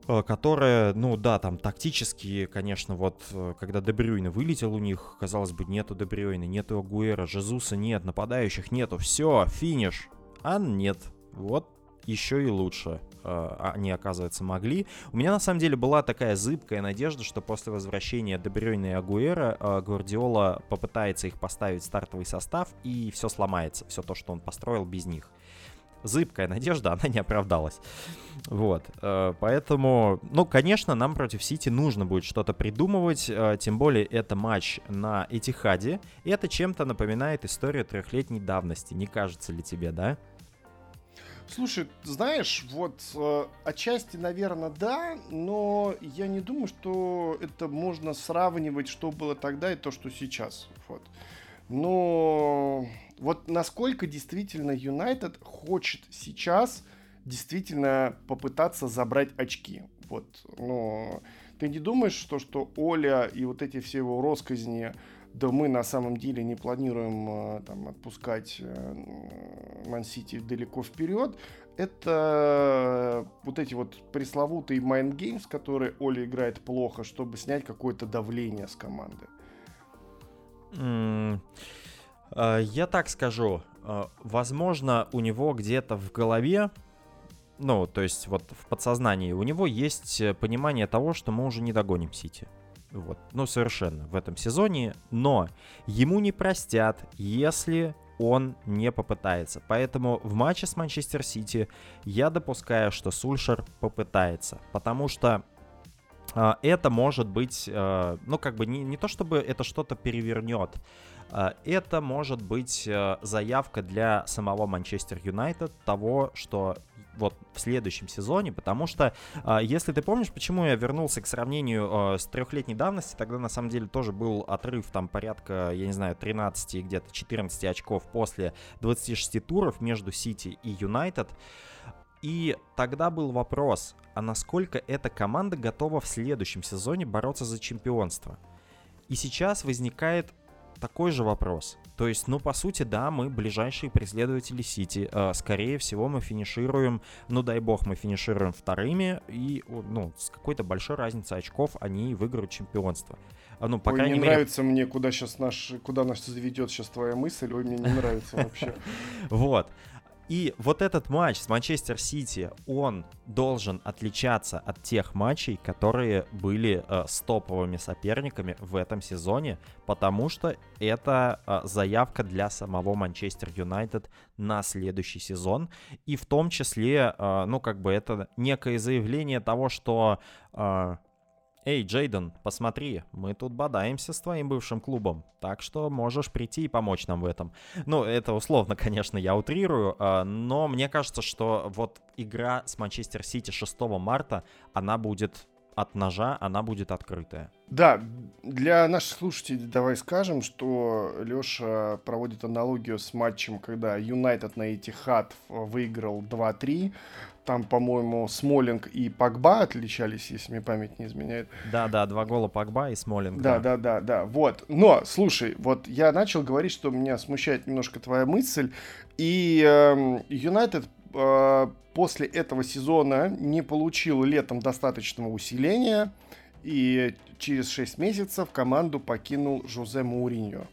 Э, которая, ну да, там тактически, конечно, вот когда Дебрюйна вылетел у них, казалось бы, нету Дебрюйна, нету Агуэра, Жезуса нет, нападающих нету, все, финиш. А нет, вот еще и лучше они, оказывается, могли. У меня, на самом деле, была такая зыбкая надежда, что после возвращения Дебрюйна и Агуэра э, Гвардиола попытается их поставить в стартовый состав, и все сломается, все то, что он построил без них зыбкая надежда, она не оправдалась. Вот, э, поэтому, ну, конечно, нам против Сити нужно будет что-то придумывать, э, тем более это матч на Этихаде, и это чем-то напоминает историю трехлетней давности, не кажется ли тебе, да? Слушай, знаешь, вот э, отчасти, наверное, да, но я не думаю, что это можно сравнивать, что было тогда и то, что сейчас. Вот. Но вот насколько действительно Юнайтед хочет сейчас действительно попытаться забрать очки. Вот, но ты не думаешь, что, что Оля и вот эти все его росказни, да мы на самом деле не планируем э, там, отпускать э, Ман-Сити далеко вперед, это вот эти вот пресловутые mind games, которые Оля играет плохо, чтобы снять какое-то давление с команды. Mm. Э, я так скажу, э, возможно, у него где-то в голове, ну, то есть вот в подсознании, у него есть э, понимание того, что мы уже не догоним Сити. Вот, ну, совершенно в этом сезоне, но ему не простят, если он не попытается. Поэтому в матче с Манчестер Сити я допускаю, что Сульшер попытается, потому что это может быть, ну, как бы не, не то чтобы это что-то перевернет, а, это может быть э, заявка для самого Манчестер Юнайтед того, что вот в следующем сезоне, потому что, а, если ты помнишь, почему я вернулся к сравнению э, с трехлетней давности, тогда на самом деле тоже был отрыв там порядка, я не знаю, 13, где-то 14 очков после 26 туров между Сити и Юнайтед. И тогда был вопрос, а насколько эта команда готова в следующем сезоне бороться за чемпионство? И сейчас возникает такой же вопрос. То есть, ну, по сути, да, мы ближайшие преследователи Сити. Э, скорее всего, мы финишируем, ну, дай бог, мы финишируем вторыми, и, ну, с какой-то большой разницей очков они выиграют чемпионство. А, ну, по Ой, крайней не мере... нравится мне, куда сейчас наш, куда нас заведет сейчас твоя мысль. Ой, мне не нравится вообще. *laughs* Вот. И вот этот матч с Манчестер Сити, он должен отличаться от тех матчей, которые были э, с топовыми соперниками в этом сезоне, потому что это э, заявка для самого Манчестер Юнайтед на следующий сезон. И в том числе, э, ну, как бы это некое заявление того, что... Э, Эй, Джейден, посмотри, мы тут бодаемся с твоим бывшим клубом, так что можешь прийти и помочь нам в этом. Ну, это условно, *laughs* конечно, я утрирую, а, но мне кажется, что вот игра с Манчестер Сити 6 марта, она будет от ножа, она будет открытая. Да, для наших слушателей давай скажем, что Леша проводит аналогию с матчем, когда Юнайтед на Этихад выиграл 2-3. Там, по-моему, Смолинг и Пагба отличались, если мне память не изменяет. Да, да, два гола Пагба и Смолинг. Да, да, да, да. Вот. Но, слушай, вот я начал говорить, что меня смущает немножко твоя мысль. И эм, Юнайтед э, после этого сезона не получил летом достаточного усиления. И через 6 месяцев команду покинул Жозе Мауриньо.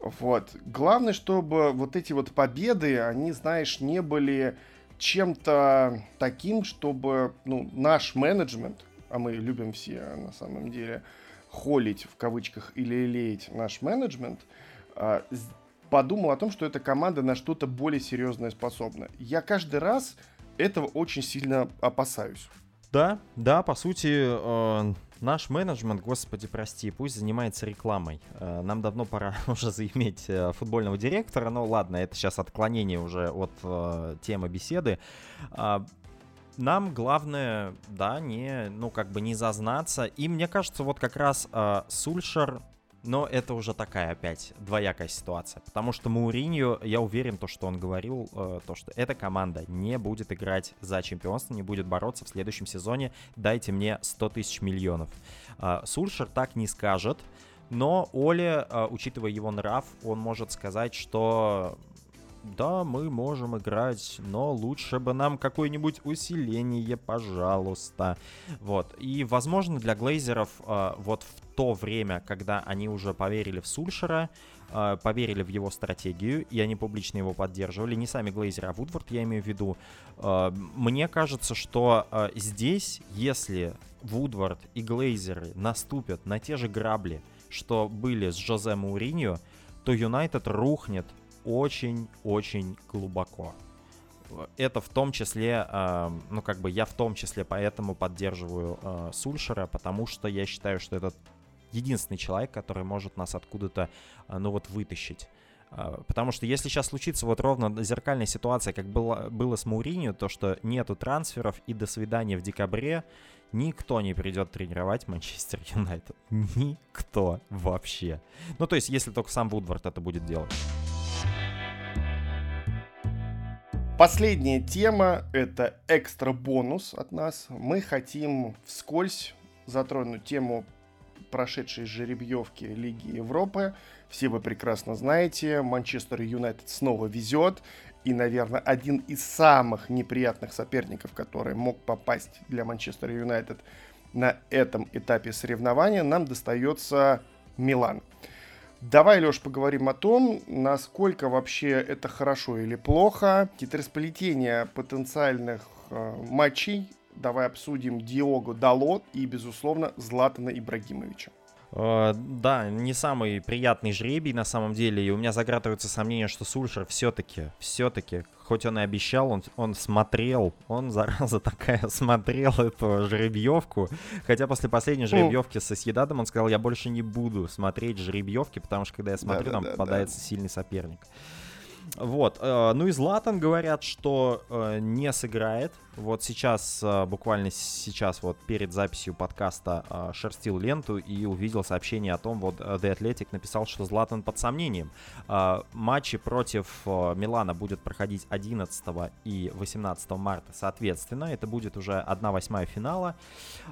Вот. Главное, чтобы вот эти вот победы, они, знаешь, не были чем-то таким, чтобы ну, наш менеджмент, а мы любим все на самом деле холить в кавычках или леять наш менеджмент, а, подумал о том, что эта команда на что-то более серьезное способна. Я каждый раз этого очень сильно опасаюсь. Да, да, по сути, э, Наш менеджмент, господи, прости, пусть занимается рекламой. Э, нам давно пора *laughs* уже заиметь э, футбольного директора, но ладно, это сейчас отклонение уже от э, темы беседы. А, нам главное, да, не, ну, как бы не зазнаться. И мне кажется, вот как раз э, Сульшер но это уже такая опять двоякая ситуация. Потому что Мауриньо, я уверен, то, что он говорил, э, то, что эта команда не будет играть за чемпионство, не будет бороться в следующем сезоне. Дайте мне 100 тысяч миллионов. Э, Сульшер так не скажет. Но Оле, э, учитывая его нрав, он может сказать, что да, мы можем играть, но лучше бы нам какое-нибудь усиление, пожалуйста. Вот. И, возможно, для Глейзеров э, вот в то время, когда они уже поверили в Сульшера, э, поверили в его стратегию, и они публично его поддерживали, не сами Глейзеры, а Вудворд, я имею в виду, э, мне кажется, что э, здесь, если Вудвард и Глейзеры наступят на те же грабли, что были с Жозе Мауриньо, то Юнайтед рухнет очень-очень глубоко. Это в том числе, э, ну как бы я в том числе поэтому поддерживаю э, Сульшера, потому что я считаю, что это единственный человек, который может нас откуда-то, э, ну вот, вытащить. Потому что если сейчас случится вот ровно зеркальная ситуация, как было, было с Мауринью, то что нету трансферов и до свидания в декабре, никто не придет тренировать Манчестер Юнайтед. Никто вообще. Ну то есть, если только сам Вудвард это будет делать. Последняя тема — это экстра бонус от нас. Мы хотим вскользь затронуть тему прошедшей жеребьевки Лиги Европы. Все вы прекрасно знаете, Манчестер Юнайтед снова везет. И, наверное, один из самых неприятных соперников, который мог попасть для Манчестер Юнайтед на этом этапе соревнования, нам достается Милан. Давай, Леш, поговорим о том, насколько вообще это хорошо или плохо. Хитросплетение потенциальных э, матчей. Давай обсудим Диого Дало и, безусловно, Златана Ибрагимовича. Uh, да, не самый приятный жребий на самом деле, и у меня заградываются сомнения, что Сульшер все-таки, все-таки хоть он и обещал, он, он смотрел, он, зараза *laughs* такая, смотрел эту жеребьевку. Хотя после последней жеребьевки со Съедадом он сказал, я больше не буду смотреть жеребьевки, потому что когда я смотрю, да, там да, попадается да. сильный соперник. Вот. Э, ну и Златан говорят, что э, не сыграет. Вот сейчас, э, буквально сейчас, вот перед записью подкаста шерстил ленту и увидел сообщение о том, вот The Athletic написал, что Златан под сомнением. Матчи против Милана будет проходить 11 и 18 марта, соответственно. Это будет уже 1-8 финала.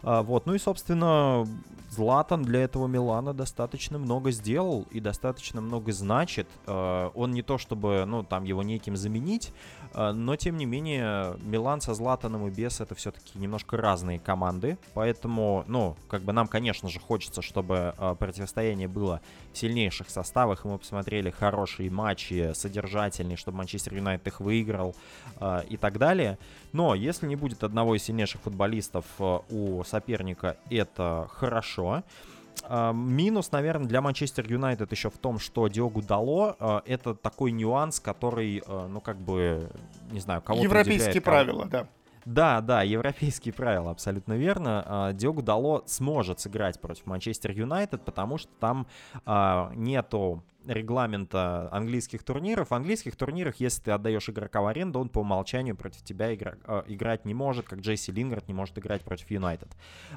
Вот. Ну и, собственно, Златан для этого Милана достаточно много сделал и достаточно много значит. Он не то чтобы ну, там его неким заменить, э, но, тем не менее, Милан со Златаном и без это все-таки немножко разные команды, поэтому, ну, как бы нам, конечно же, хочется, чтобы э, противостояние было в сильнейших составах, и мы посмотрели хорошие матчи, содержательные, чтобы Манчестер Юнайтед их выиграл э, и так далее, но если не будет одного из сильнейших футболистов у соперника, это хорошо, а, минус, наверное, для Манчестер Юнайтед еще в том, что Диогу Дало а, это такой нюанс, который, а, ну, как бы, не знаю, кого-то Европейские правила, да. Да, да, европейские правила, абсолютно верно. Диогу Дало сможет сыграть против Манчестер Юнайтед, потому что там нету регламента английских турниров. В английских турнирах, если ты отдаешь игрока в аренду, он по умолчанию против тебя игра, э, играть не может, как Джесси Лингард не может играть против Юнайтед.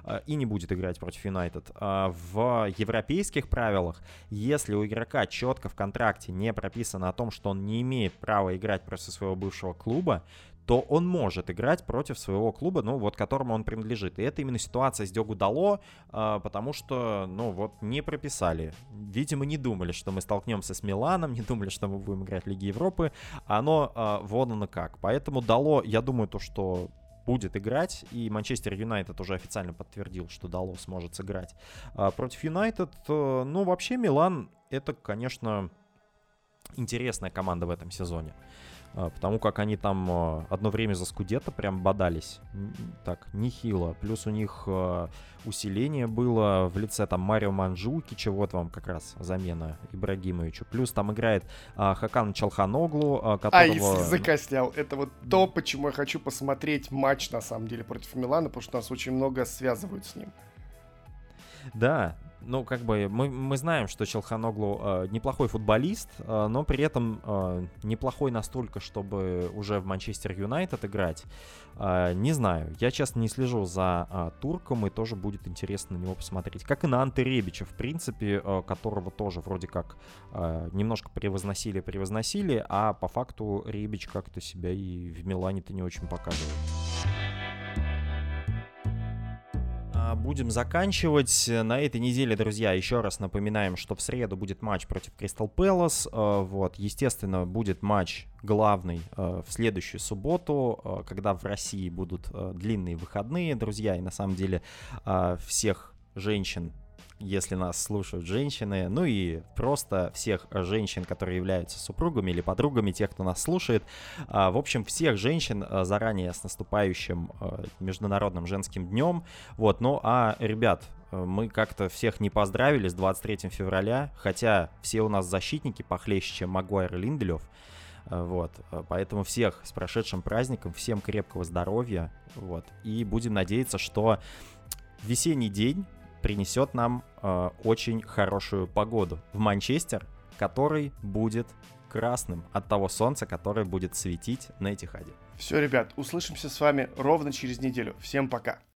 Э, и не будет играть против Юнайтед. Э, в европейских правилах, если у игрока четко в контракте не прописано о том, что он не имеет права играть против своего бывшего клуба, то он может играть против своего клуба, ну, вот которому он принадлежит. И это именно ситуация с Дёгу Дало, э, потому что, ну, вот не прописали. Видимо, не думали, что мы столкнемся с Миланом, не думали, что мы будем играть в Лиге Европы. Оно э, вон оно как. Поэтому Дало, я думаю, то, что будет играть, и Манчестер Юнайтед уже официально подтвердил, что Дало сможет сыграть а, против Юнайтед. Э, ну, вообще, Милан это, конечно, интересная команда в этом сезоне. А, потому как они там а, одно время за Скудетто прям бодались. Так, нехило. Плюс у них а, усиление было в лице там Марио Манджукича, вот вам как раз замена Ибрагимовичу. Плюс там играет Хакан Чалханоглу, которого... *laughs* А, языка снял. Это вот то, почему я хочу посмотреть матч, на самом деле, против Милана, потому что нас очень много связывают с ним. Да, ну, как бы, мы, мы знаем, что Челханоглу э, неплохой футболист, э, но при этом э, неплохой настолько, чтобы уже в Манчестер Юнайтед играть. Э, не знаю, я, честно, не слежу за э, турком, и тоже будет интересно на него посмотреть. Как и на Анте Ребича, в принципе, э, которого тоже вроде как э, немножко превозносили-превозносили, а по факту Ребич как-то себя и в Милане-то не очень показывает. Будем заканчивать. На этой неделе, друзья, еще раз напоминаем, что в среду будет матч против Кристал Пэлас. Э, вот, естественно, будет матч главный э, в следующую субботу, когда в России будут длинные выходные, друзья. И на самом деле всех женщин если нас слушают женщины, ну и просто всех женщин, которые являются супругами или подругами тех, кто нас слушает. А, в общем, всех женщин а, заранее с наступающим а, Международным женским днем. Вот, ну а, ребят, мы как-то всех не поздравили с 23 февраля, хотя все у нас защитники похлеще, чем Магуайр и Линделев. Вот, поэтому всех с прошедшим праздником, всем крепкого здоровья, вот, и будем надеяться, что весенний день принесет нам э, очень хорошую погоду в Манчестер, который будет красным от того солнца, которое будет светить на Этихаде. Все, ребят, услышимся с вами ровно через неделю. Всем пока.